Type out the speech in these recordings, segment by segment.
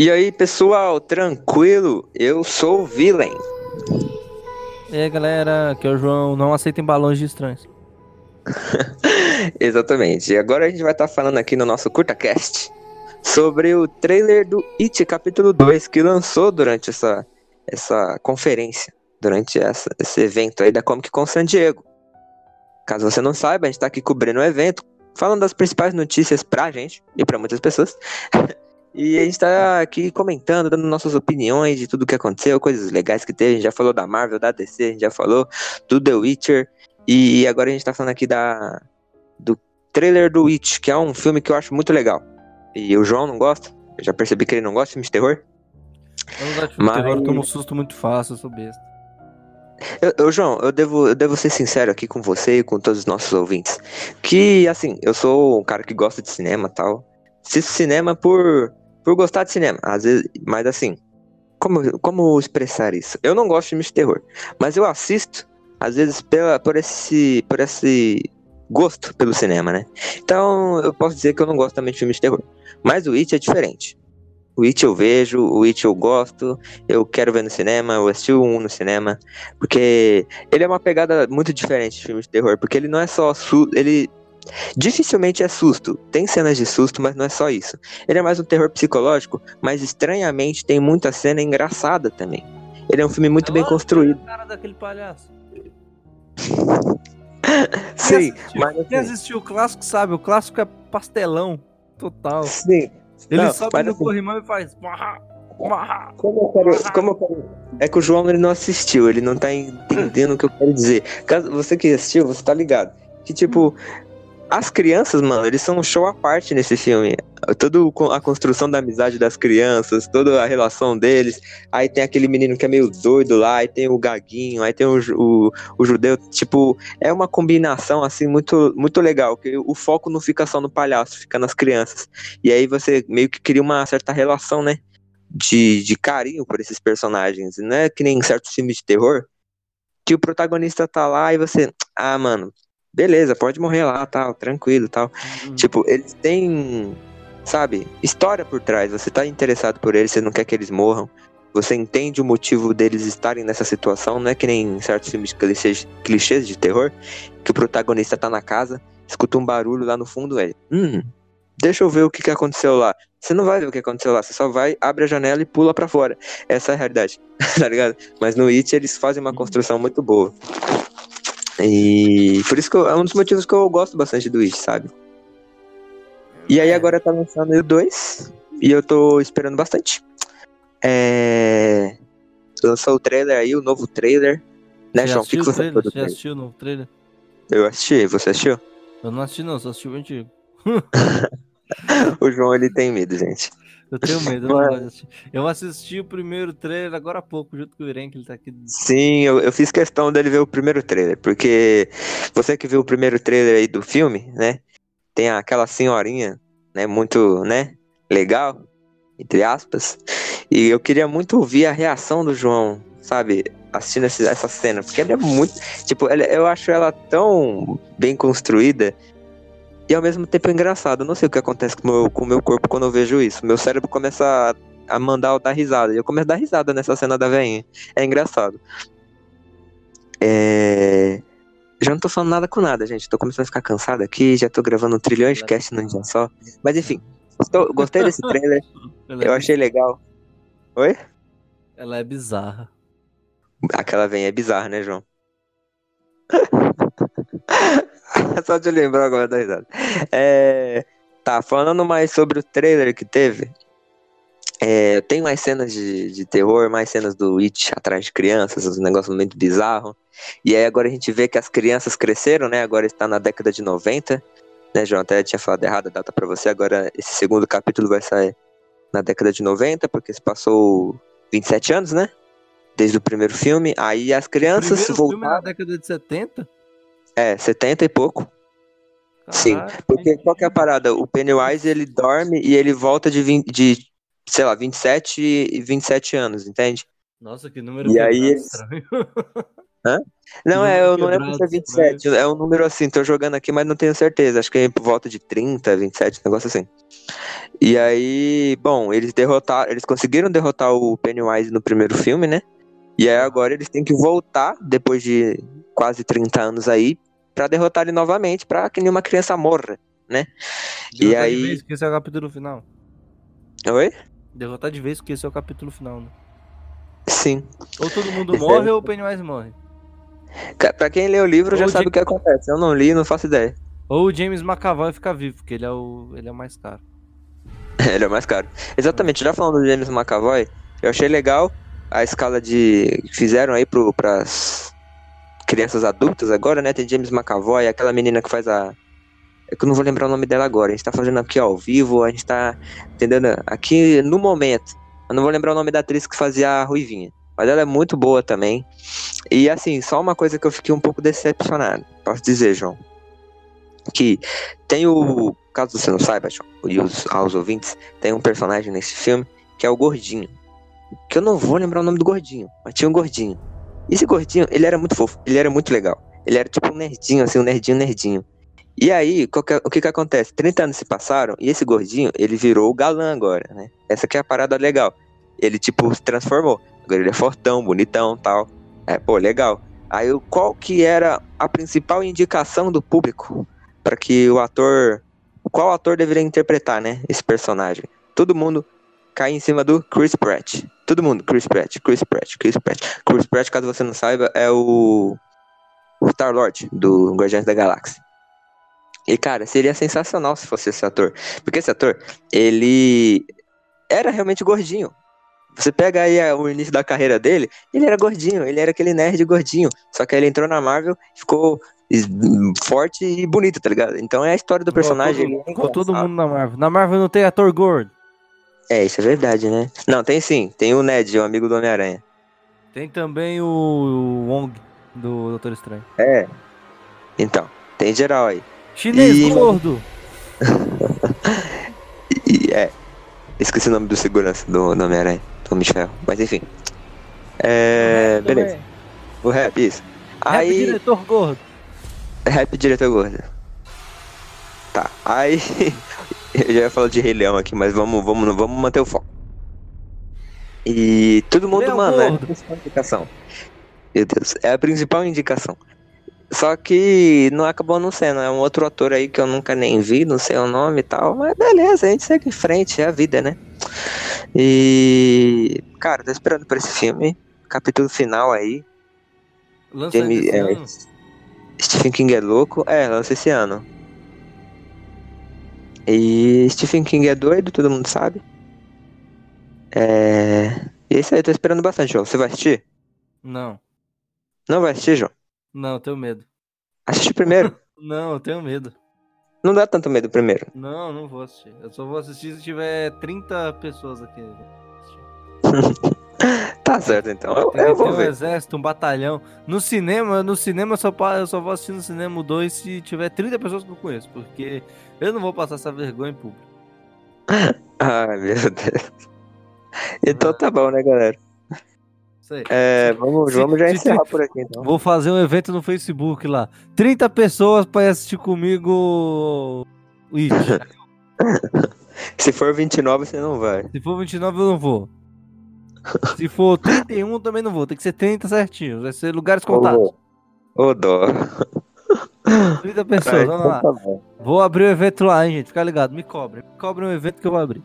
E aí, pessoal, tranquilo? Eu sou o Villain. E aí, galera, aqui é o João. Não aceitem balões de estranhos. Exatamente. E agora a gente vai estar tá falando aqui no nosso CurtaCast sobre o trailer do It capítulo 2 que lançou durante essa, essa conferência, durante essa, esse evento aí da Comic Con San Diego. Caso você não saiba, a gente está aqui cobrindo o evento, falando das principais notícias pra gente e pra muitas pessoas. E a gente tá aqui comentando, dando nossas opiniões de tudo que aconteceu, coisas legais que teve. A gente já falou da Marvel, da DC, a gente já falou do The Witcher. E agora a gente tá falando aqui da, do trailer do Witch, que é um filme que eu acho muito legal. E o João não gosta. Eu já percebi que ele não gosta de filme de terror. Eu não gosto de filme Mas... de terror, eu tomo um susto muito fácil, eu sou besta. Eu, eu, João, eu devo, eu devo ser sincero aqui com você e com todos os nossos ouvintes. Que, assim, eu sou um cara que gosta de cinema tal. Assisto cinema por por gostar de cinema, às vezes, mas assim, como, como expressar isso? Eu não gosto de filmes de terror, mas eu assisto, às vezes, pela, por, esse, por esse gosto pelo cinema, né? Então, eu posso dizer que eu não gosto também de filmes de terror. Mas o It é diferente. O It eu vejo, o It eu gosto, eu quero ver no cinema, eu assisti um no cinema, porque ele é uma pegada muito diferente de filmes de terror, porque ele não é só ele Dificilmente é susto. Tem cenas de susto, mas não é só isso. Ele é mais um terror psicológico, mas estranhamente tem muita cena engraçada também. Ele é um filme muito é bem construído. cara daquele palhaço. Sim, mas assim... quem assistiu o clássico sabe, o clássico é pastelão total. Sim. Ele não, sobe no assim... corrimão e faz. Como eu, quero, como eu quero. É que o João ele não assistiu, ele não tá entendendo o que eu quero dizer. Caso você que assistiu, você tá ligado. Que tipo, as crianças, mano, eles são um show à parte nesse filme. Toda a construção da amizade das crianças, toda a relação deles. Aí tem aquele menino que é meio doido lá, aí tem o Gaguinho, aí tem o, o, o judeu. Tipo, é uma combinação, assim, muito, muito legal. Que o foco não fica só no palhaço, fica nas crianças. E aí você meio que cria uma certa relação, né? De, de carinho por esses personagens. Não é que nem em certos filmes de terror, que o protagonista tá lá e você. Ah, mano, beleza, pode morrer lá, tal, tranquilo, tal. Uhum. Tipo, eles têm, sabe, história por trás. Você tá interessado por eles, você não quer que eles morram. Você entende o motivo deles estarem nessa situação, não é que nem em certos filmes clichês, clichês de terror, que o protagonista tá na casa, escuta um barulho lá no fundo, ele, hum, deixa eu ver o que, que aconteceu lá. Você não vai ver o que aconteceu lá, você só vai, abre a janela e pula para fora. Essa é a realidade, tá ligado? Mas no It eles fazem uma uhum. construção muito boa. E por isso que eu, é um dos motivos que eu gosto bastante do It, sabe? E aí agora tá lançando o 2 e eu tô esperando bastante. É... Lançou o trailer aí, o novo trailer. Né, João? O que, que você trailer? Você assistiu o novo trailer? Eu assisti, você assistiu? Eu não assisti não, só assisti o antigo. o João, ele tem medo, gente. Eu tenho medo, eu, assisti. eu assisti o primeiro trailer agora há pouco, junto com o Irene, que ele tá aqui. Sim, eu, eu fiz questão dele ver o primeiro trailer, porque você que viu o primeiro trailer aí do filme, né? Tem aquela senhorinha, né? Muito, né? Legal, entre aspas. E eu queria muito ouvir a reação do João, sabe? Assistindo essa cena, porque ela é muito. Tipo, ela, eu acho ela tão bem construída e ao mesmo tempo é engraçado. Eu não sei o que acontece com o meu, com o meu corpo quando eu vejo isso. Meu cérebro começa a, a mandar eu dar risada. E eu começo a dar risada nessa cena da veinha. É engraçado. É... Já não tô falando nada com nada, gente. Tô começando a ficar cansado aqui. Já tô gravando um trilhão de cast num dia só. Mas enfim, estou... gostei desse trailer. eu achei legal. Oi? Ela é bizarra. Aquela veinha é bizarra, né, João? Só de lembrar agora da risada. É, tá, falando mais sobre o trailer que teve. É, tem mais cenas de, de terror, mais cenas do It atrás de crianças, um negócio muito bizarro. E aí agora a gente vê que as crianças cresceram, né? Agora está na década de 90. Né, João? Até tinha falado errado a data pra você. Agora esse segundo capítulo vai sair na década de 90, porque se passou 27 anos, né? Desde o primeiro filme. Aí as crianças voltaram. Na década de 70? É, 70 e pouco. Sim, porque qual que é a parada? O Pennywise ele dorme e ele volta de, 20, de sei lá, 27 e 27 anos, entende? Nossa, que número e aí, estranho. Hã? Não, é, eu não lembro se é 27. É um número assim, tô jogando aqui, mas não tenho certeza. Acho que é por volta de 30, 27, um negócio assim. E aí, bom, eles derrotaram, eles conseguiram derrotar o Pennywise no primeiro filme, né? E aí agora eles têm que voltar, depois de quase 30 anos aí, pra derrotar ele novamente, pra que nenhuma criança morra, né? Derrotar e aí. de vez, que esse é o capítulo final. Oi? Derrotar de vez, que esse é o capítulo final, né? Sim. Ou todo mundo Esse morre é- ou o Pennywise morre. Pra quem lê o livro já Ou sabe de- o que acontece. Eu não li, não faço ideia. Ou o James McAvoy fica vivo, porque ele é o, ele é o mais caro. Ele é o mais caro. Exatamente, já falando do James McAvoy, eu achei legal a escala de. que fizeram aí pro, pras crianças adultas agora, né? Tem James McAvoy, aquela menina que faz a. É que eu não vou lembrar o nome dela agora. A gente tá fazendo aqui ao vivo, a gente tá entendendo aqui no momento. Eu não vou lembrar o nome da atriz que fazia a Ruivinha. Mas ela é muito boa também. E assim, só uma coisa que eu fiquei um pouco decepcionado. Posso dizer, João. Que tem o. Caso você não saiba, João, e os, aos ouvintes, tem um personagem nesse filme que é o Gordinho. Que eu não vou lembrar o nome do Gordinho, mas tinha um Gordinho. Esse Gordinho, ele era muito fofo, ele era muito legal. Ele era tipo um nerdinho, assim, um nerdinho, nerdinho. E aí, é- o que que acontece? 30 anos se passaram e esse Gordinho, ele virou o galã agora, né? Essa que é a parada legal. Ele, tipo, se transformou. Agora ele é fortão, bonitão tal. É, pô, legal. Aí, qual que era a principal indicação do público para que o ator. Qual ator deveria interpretar, né? Esse personagem? Todo mundo cai em cima do Chris Pratt. Todo mundo, Chris Pratt, Chris Pratt, Chris Pratt. Chris Pratt, caso você não saiba, é o. O Star-Lord do Guardiões da Galáxia. E, cara, seria sensacional se fosse esse ator. Porque esse ator, ele era realmente gordinho. Você pega aí o início da carreira dele, ele era gordinho, ele era aquele nerd gordinho. Só que aí ele entrou na Marvel, ficou forte e bonito, tá ligado? Então é a história do personagem. é todo, mundo na Marvel. Na Marvel não tem ator gordo. É, isso é verdade, né? Não, tem sim. Tem o Ned, o amigo do Homem-Aranha. Tem também o, Wong do Doutor Estranho. É. Então, tem geral aí. Chinês E- gordo. E, é. Esqueci o nome do segurança do, do Homem-Aranha, do Michel. Mas enfim. É. Beleza. Também. O rap, isso. Rap Aí. diretor gordo. Rap diretor gordo. Tá. Aí. Eu já ia falar de Rei Leão aqui, mas vamos, vamos, vamos manter o foco. E todo mundo, Leão mano, é a principal indicação. Meu Deus, é a principal indicação. Só que não acabou não sendo, é um outro ator aí que eu nunca nem vi, não sei o nome e tal, mas beleza, a gente segue em frente, é a vida, né? E. Cara, tô esperando por esse filme. Capítulo final aí. Lança Jamie- é. Stephen King é louco. É, lança esse ano. E Stephen King é doido, todo mundo sabe. É. E é isso aí, tô esperando bastante, João. Você vai assistir? Não. Não vai assistir, João? Não, eu tenho medo. Assiste primeiro. Não, eu tenho medo. Não dá tanto medo primeiro. Não, não vou assistir. Eu só vou assistir se tiver 30 pessoas aqui. Tá certo, então. Eu, eu vou um ver. exército, um batalhão. No cinema, no cinema eu só, eu só vou assistir no cinema 2 se tiver 30 pessoas que eu conheço. Porque eu não vou passar essa vergonha em público. Ai, meu Deus. Então tá bom, né, galera? É, vamos, Se- vamos já se- encerrar por aqui, então. Vou fazer um evento no Facebook lá. 30 pessoas pra ir assistir comigo. o It. Se for 29, você não vai. Se for 29, eu não vou. Se for 31, também não vou. Tem que ser 30 certinho. Vai ser lugares contados. Ô, dó. 30 pessoas, vamos lá. Então tá bom. Vou abrir o evento lá, hein, gente. Fica ligado. Me cobre. Me cobre um evento que eu vou abrir.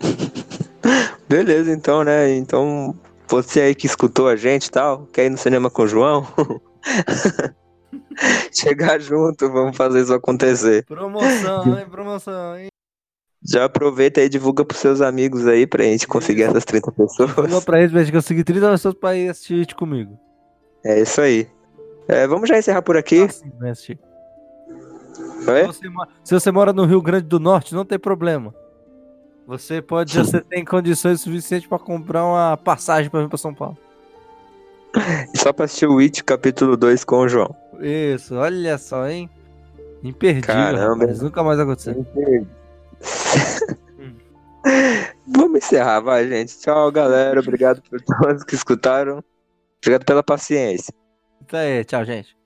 Beleza, então, né? Então, você aí que escutou a gente e tal, quer ir no cinema com o João? Chegar junto, vamos fazer isso acontecer. Promoção, hein? Promoção, hein? Já aproveita e divulga pros seus amigos aí pra gente conseguir essas 30 Vou pessoas. pra eles pra gente conseguir 30 pessoas pra ir assistir comigo. É isso aí. É, vamos já encerrar por aqui. Vai assistir. Se você, se você mora no Rio Grande do Norte, não tem problema. Você pode, você tem condições suficientes pra comprar uma passagem pra vir pra São Paulo. Só pra assistir o It capítulo 2 com o João. Isso, olha só, hein? Imperdível, Caramba. nunca mais aconteceu. Vamos encerrar, vai, gente. Tchau, galera. Obrigado por todos que escutaram. Obrigado pela paciência. Isso aí, tchau, gente.